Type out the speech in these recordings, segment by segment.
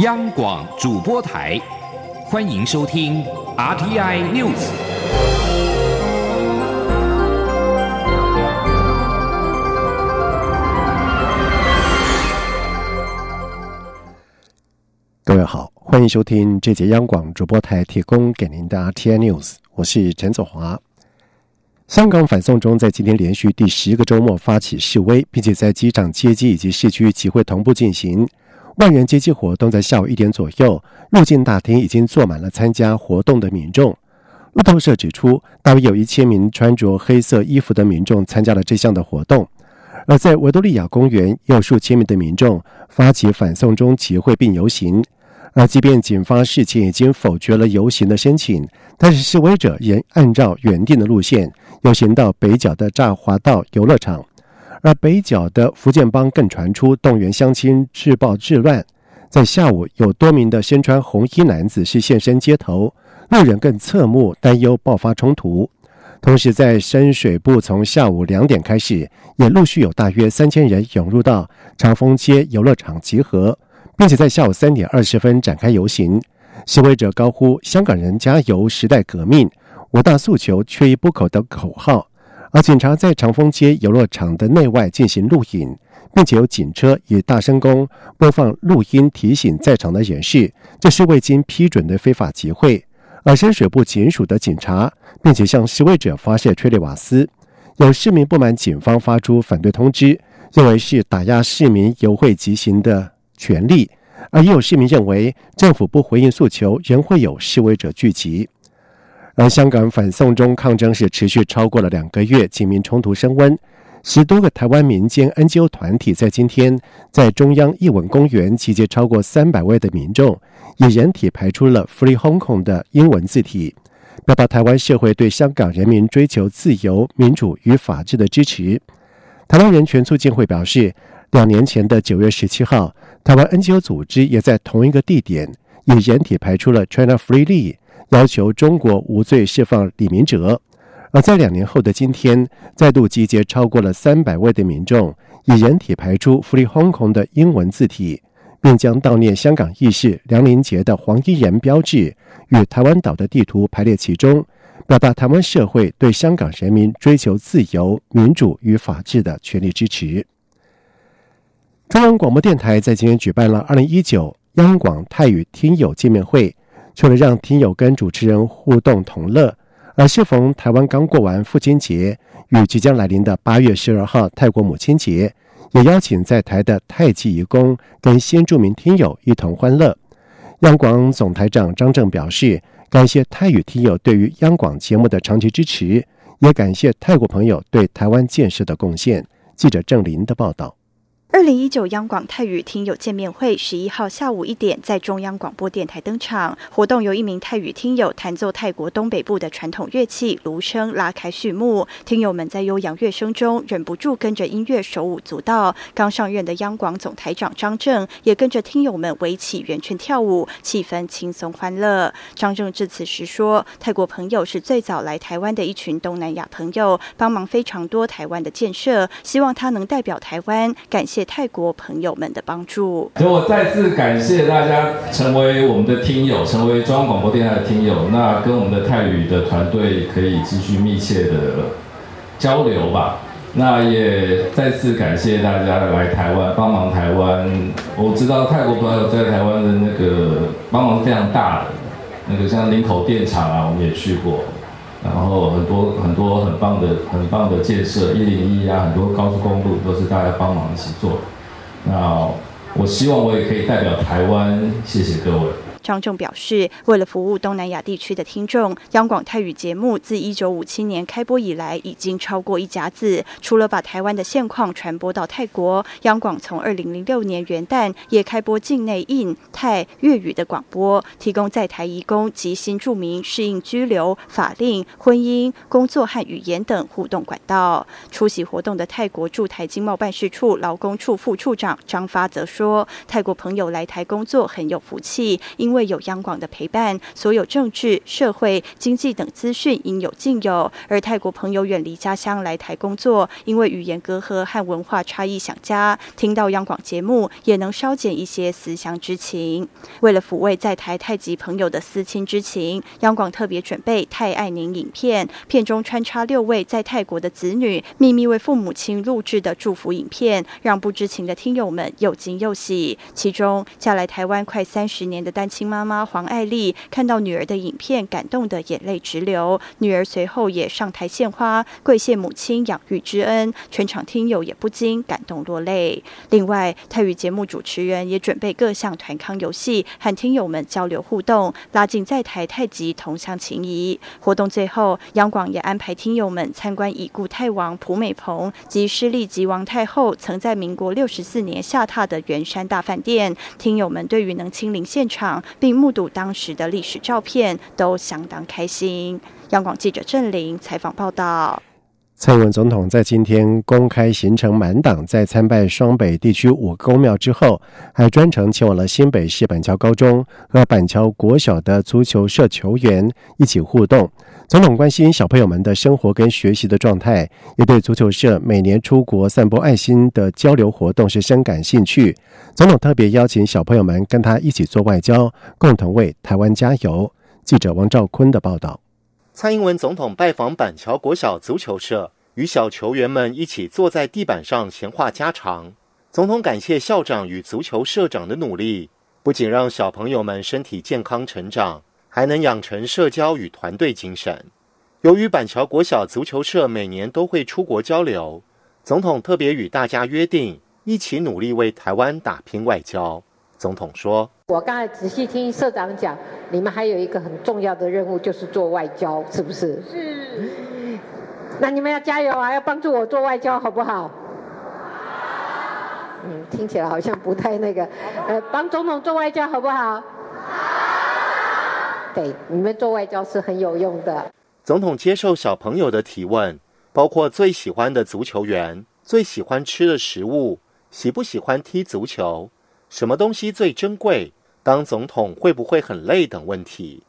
央广主播台，欢迎收听 RTI News。各位好，欢迎收听这节央广主播台提供给您的 RTI News，我是陈祖华。香港反送中在今天连续第十个周末发起示威，并且在机场接机以及市区集会同步进行。万人接机活动在下午一点左右，入境大厅已经坐满了参加活动的民众。路透社指出，大约有一千名穿着黑色衣服的民众参加了这项的活动。而在维多利亚公园，有数千名的民众发起反送中集会并游行。而即便警方事前已经否决了游行的申请，但是示威者仍按照原定的路线游行到北角的乍华道游乐场。而北角的福建帮更传出动员乡亲制暴治乱，在下午有多名的身穿红衣男子是现身街头，路人更侧目担忧爆发冲突。同时，在深水埗从下午两点开始，也陆续有大约三千人涌入到长风街游乐场集合，并且在下午三点二十分展开游行。示威者高呼“香港人加油，时代革命，五大诉求缺一不可”的口号。而警察在长丰街游乐场的内外进行录影，并且有警车以大声公播放录音，提醒在场的人士这是未经批准的非法集会。而深水埗警署的警察，并且向示威者发射催泪瓦斯。有市民不满警方发出反对通知，认为是打压市民游会集行的权利；而也有市民认为政府不回应诉求，仍会有示威者聚集。而香港反送中抗争是持续超过了两个月，警民冲突升温。十多个台湾民间 NGO 团体在今天在中央艺文公园集结超过三百位的民众，以人体排出了 “Free Hong Kong” 的英文字体，表达台湾社会对香港人民追求自由、民主与法治的支持。台湾人权促进会表示，两年前的九月十七号，台湾 NGO 组织也在同一个地点以人体排出了 “China Freely”。要求中国无罪释放李明哲，而在两年后的今天，再度集结超过了三百位的民众，以人体排出 “Free Hong Kong” 的英文字体，并将悼念香港义士梁林杰的黄衣人标志与台湾岛的地图排列其中，表达台湾社会对香港人民追求自由、民主与法治的全力支持。中央广播电台在今天举办了二零一九央广泰语听友见面会。除了让听友跟主持人互动同乐，而适逢台湾刚过完父亲节与即将来临的八月十二号泰国母亲节，也邀请在台的泰籍义工跟先住民听友一同欢乐。央广总台长张正表示，感谢泰语听友对于央广节目的长期支持，也感谢泰国朋友对台湾建设的贡献。记者郑林的报道。二零一九央广泰语听友见面会十一号下午一点在中央广播电台登场。活动由一名泰语听友弹奏泰国东北部的传统乐器芦笙拉开序幕。听友们在悠扬乐声中忍不住跟着音乐手舞足蹈。刚上任的央广总台长张正也跟着听友们围起圆圈跳舞，气氛轻松欢乐。张正致辞时说：“泰国朋友是最早来台湾的一群东南亚朋友，帮忙非常多台湾的建设，希望他能代表台湾感谢。”谢泰国朋友们的帮助，所以我再次感谢大家成为我们的听友，成为中央广播电台的听友。那跟我们的泰语的团队可以继续密切的交流吧。那也再次感谢大家来台湾帮忙台湾。我知道泰国朋友在台湾的那个帮忙非常大的，那个像林口电厂啊，我们也去过。然后很多很多很棒的很棒的建设，一零一啊，很多高速公路都是大家帮忙一起做。那我希望我也可以代表台湾，谢谢各位。张正表示，为了服务东南亚地区的听众，央广泰语节目自一九五七年开播以来，已经超过一甲子。除了把台湾的现况传播到泰国，央广从二零零六年元旦也开播境内印泰粤语的广播，提供在台移工及新住民适应居留、法令、婚姻、工作和语言等互动管道。出席活动的泰国驻台经贸办事处劳工处副处长张发则说：“泰国朋友来台工作很有福气，因为有央广的陪伴，所有政治、社会、经济等资讯应有尽有。而泰国朋友远离家乡来台工作，因为语言隔阂和文化差异想家，听到央广节目也能稍减一些思乡之情。为了抚慰在台泰籍朋友的思亲之情，央广特别准备泰爱您影片，片中穿插六位在泰国的子女秘密为父母亲录制的祝福影片，让不知情的听友们又惊又喜。其中嫁来台湾快三十年的单亲妈妈黄爱丽，看到女儿的影片，感动的眼泪直流。女儿随后也上台献花，跪谢母亲养育之恩，全场听友也不禁感动落泪。另外，泰语节目主持人也准备各项团康游戏，和听友们交流互动，拉近在台太极同乡情谊。活动最后，央广也安排听友们参观已故泰王蒲美蓬及失利吉王太后曾在民国六十四年下榻的圆山大饭店。听友们对于能亲临现场并目睹当时的历史照片，都相当开心。央广记者郑玲采访报道。蔡英文总统在今天公开行程满档，在参拜双北地区五公庙之后，还专程前往了新北市板桥高中和板桥国小的足球社球员一起互动。总统关心小朋友们的生活跟学习的状态，也对足球社每年出国散播爱心的交流活动是深感兴趣。总统特别邀请小朋友们跟他一起做外交，共同为台湾加油。记者王兆坤的报道。蔡英文总统拜访板桥国小足球社，与小球员们一起坐在地板上闲话家常。总统感谢校长与足球社长的努力，不仅让小朋友们身体健康成长，还能养成社交与团队精神。由于板桥国小足球社每年都会出国交流，总统特别与大家约定，一起努力为台湾打拼外交。总统说：“我刚才仔细听社长讲，你们还有一个很重要的任务，就是做外交，是不是？是。那你们要加油啊，要帮助我做外交，好不好？嗯，听起来好像不太那个。呃，帮总统做外交，好不好？对，你们做外交是很有用的。”总统接受小朋友的提问，包括最喜欢的足球员、最喜欢吃的食物、喜不喜欢踢足球。什么东西最珍贵？当总统会不会很累等问题？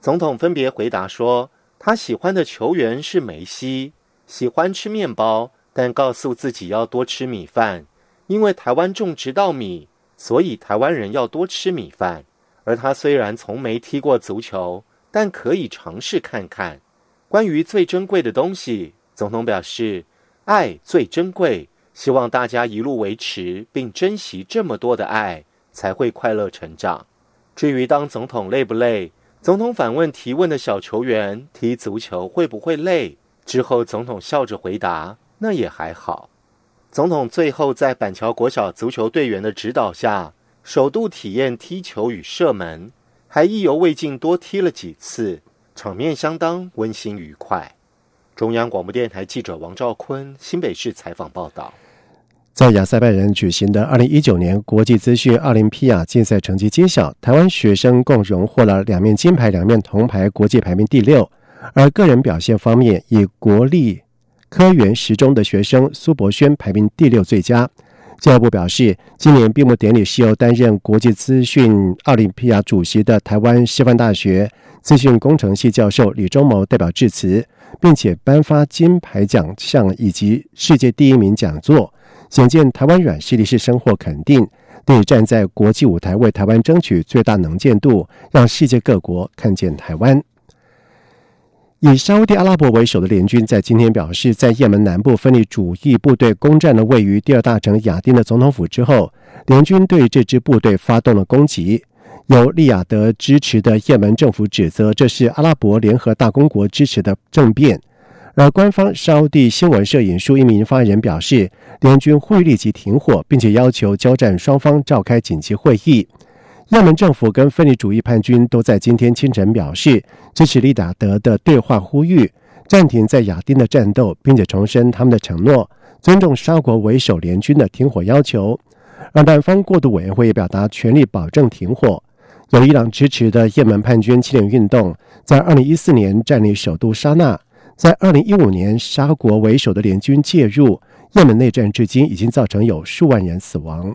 总统分别回答说：他喜欢的球员是梅西，喜欢吃面包，但告诉自己要多吃米饭，因为台湾种植稻米，所以台湾人要多吃米饭。而他虽然从没踢过足球，但可以尝试看看。关于最珍贵的东西，总统表示：爱最珍贵。希望大家一路维持并珍惜这么多的爱，才会快乐成长。至于当总统累不累，总统反问提问的小球员踢足球会不会累？之后总统笑着回答：“那也还好。”总统最后在板桥国小足球队员的指导下，首度体验踢球与射门，还意犹未尽多踢了几次，场面相当温馨愉快。中央广播电台记者王兆坤新北市采访报道。在亚塞拜然举行的二零一九年国际资讯奥林匹亚竞赛成绩揭晓，台湾学生共荣获了两面金牌、两面铜牌，国际排名第六。而个人表现方面，以国立科园十中的学生苏博轩排名第六最佳。教育部表示，今年闭幕典礼是由担任国际资讯奥林匹亚主席的台湾师范大学资讯工程系教授李忠谋代表致辞，并且颁发金牌奖项以及世界第一名讲座。显见台湾软实力是深获肯定，对站在国际舞台为台湾争取最大能见度，让世界各国看见台湾。以沙地阿拉伯为首的联军在今天表示，在也门南部分离主义部队攻占了位于第二大城亚丁的总统府之后，联军对这支部队发动了攻击。由利雅得支持的也门政府指责这是阿拉伯联合大公国支持的政变。而官方沙地新闻社引述一名发言人表示，联军会立即停火，并且要求交战双方召开紧急会议。也门政府跟分离主义叛军都在今天清晨表示支持利达德的对话呼吁，暂停在亚丁的战斗，并且重申他们的承诺，尊重沙国为首联军的停火要求。而南方过渡委员会也表达全力保证停火。由伊朗支持的也门叛军青年运动在二零一四年占领首都沙那。在二零一五年，沙国为首的联军介入也门内战，至今已经造成有数万人死亡。